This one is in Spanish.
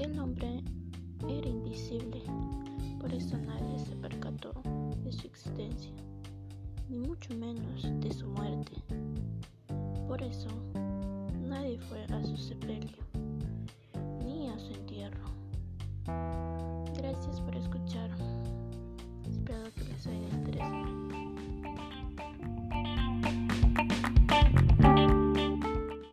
invisible. Aquel hombre era invisible, por eso nadie se percató de su existencia, ni mucho menos de su muerte. Por eso nadie fue a su sepelio.